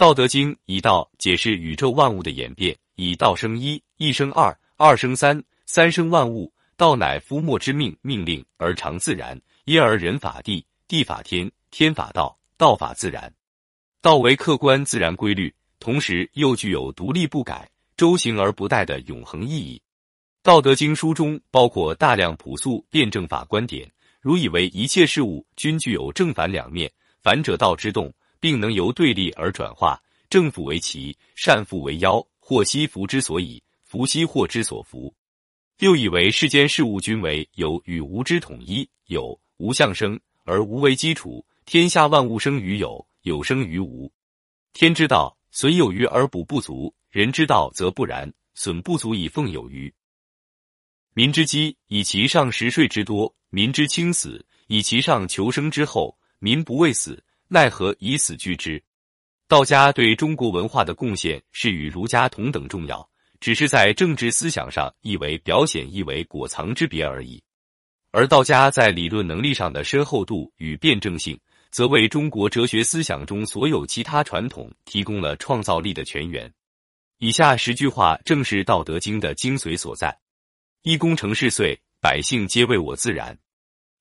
道德经》以道解释宇宙万物的演变，以道生一，一生二，二生三，三生万物。道乃夫莫之命，命令而常自然。因而人法地，地法天，天法道，道法自然。道为客观自然规律，同时又具有独立不改、周行而不殆的永恒意义。《道德经》书中包括大量朴素辩证法观点，如以为一切事物均具有正反两面，反者道之动，并能由对立而转化，正负为奇，善负为妖，祸兮福之所以，福兮祸之所伏。又以为世间事物均为有与无之统一，有无相生而无为基础，天下万物生于有，有生于无。天之道，损有余而补不足；人之道则不然，损不足以奉有余。民之饥，以其上食税之多；民之轻死，以其上求生之厚。民不畏死，奈何以死惧之？道家对中国文化的贡献是与儒家同等重要。只是在政治思想上，亦为表显，亦为裹藏之别而已。而道家在理论能力上的深厚度与辩证性，则为中国哲学思想中所有其他传统提供了创造力的泉源。以下十句话正是《道德经》的精髓所在：一功成事遂，百姓皆为我自然；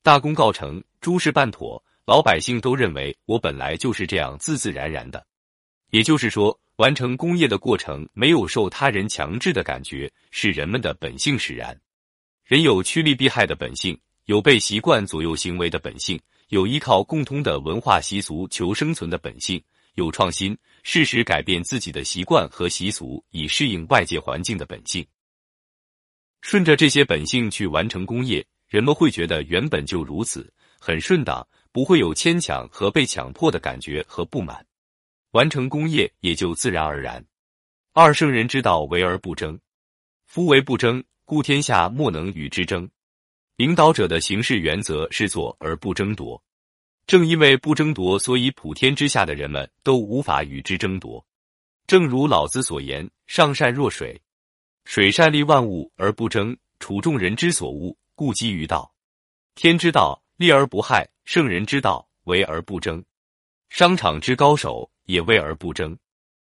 大功告成，诸事办妥，老百姓都认为我本来就是这样自自然然的。也就是说。完成工业的过程没有受他人强制的感觉，是人们的本性使然。人有趋利避害的本性，有被习惯左右行为的本性，有依靠共通的文化习俗求生存的本性，有创新、适时改变自己的习惯和习俗以适应外界环境的本性。顺着这些本性去完成工业，人们会觉得原本就如此，很顺当，不会有牵强和被强迫的感觉和不满。完成功业也就自然而然。二圣人之道，为而不争。夫为不争，故天下莫能与之争。领导者的行事原则是做而不争夺。正因为不争夺，所以普天之下的人们都无法与之争夺。正如老子所言：“上善若水，水善利万物而不争，处众人之所恶，故几于道。天之道，利而不害；圣人之道，为而不争。商场之高手。”也为而不争，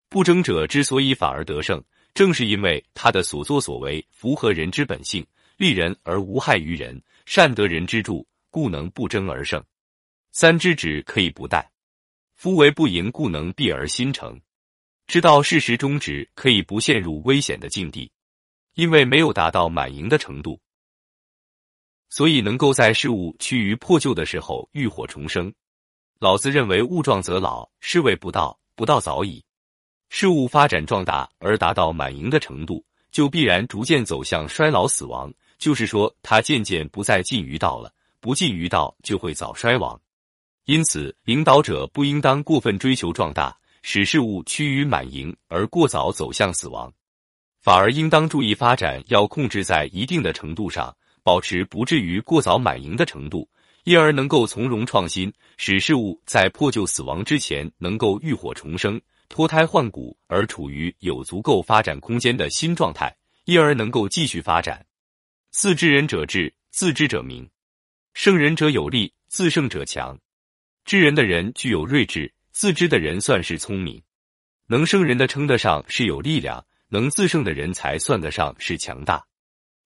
不争者之所以反而得胜，正是因为他的所作所为符合人之本性，利人而无害于人，善得人之助，故能不争而胜。三之止可以不殆，夫为不盈，故能避而心成。知道事实终止，可以不陷入危险的境地，因为没有达到满盈的程度，所以能够在事物趋于破旧的时候浴火重生。老子认为，物壮则老，是谓不道，不道早已。事物发展壮大而达到满盈的程度，就必然逐渐走向衰老死亡。就是说，它渐渐不再近于道了，不近于道就会早衰亡。因此，领导者不应当过分追求壮大，使事物趋于满盈而过早走向死亡，反而应当注意发展要控制在一定的程度上，保持不至于过早满盈的程度。因而能够从容创新，使事物在破旧死亡之前能够浴火重生、脱胎换骨，而处于有足够发展空间的新状态，因而能够继续发展。自知人者智，自知者明；胜人者有力，自胜者强。知人的人具有睿智，自知的人算是聪明。能胜人的称得上是有力量，能自胜的人才算得上是强大。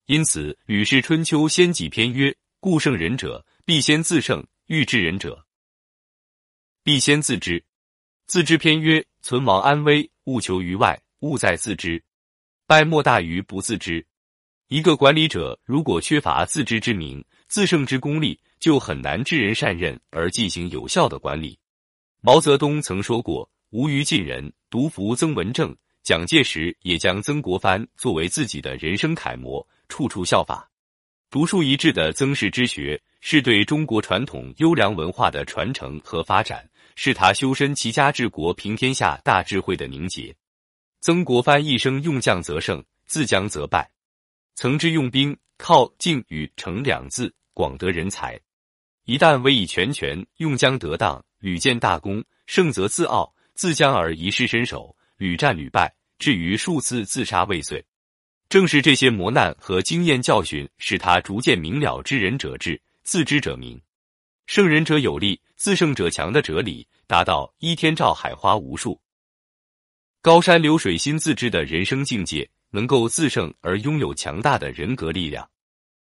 因此，《吕氏春秋》先几篇曰：“故圣人者。”必先自胜，欲治人者，必先自知。自知篇曰：存亡安危，勿求于外，勿在自知。败莫大于不自知。一个管理者如果缺乏自知之明、自胜之功力，就很难知人善任而进行有效的管理。毛泽东曾说过：“无于尽人，独服曾文正。”蒋介石也将曾国藩作为自己的人生楷模，处处效法。独树一帜的曾氏之学。是对中国传统优良文化的传承和发展，是他修身齐家治国平天下大智慧的凝结。曾国藩一生用将则胜，自将则败。曾之用兵，靠敬与诚两字，广得人才。一旦委以全权，用将得当，屡建大功，胜则自傲，自将而遗失身手，屡战屡败，至于数次自杀未遂。正是这些磨难和经验教训，使他逐渐明了知人者智。自知者明，胜人者有力，自胜者强的哲理，达到依天照海花无数。高山流水心自知的人生境界，能够自胜而拥有强大的人格力量。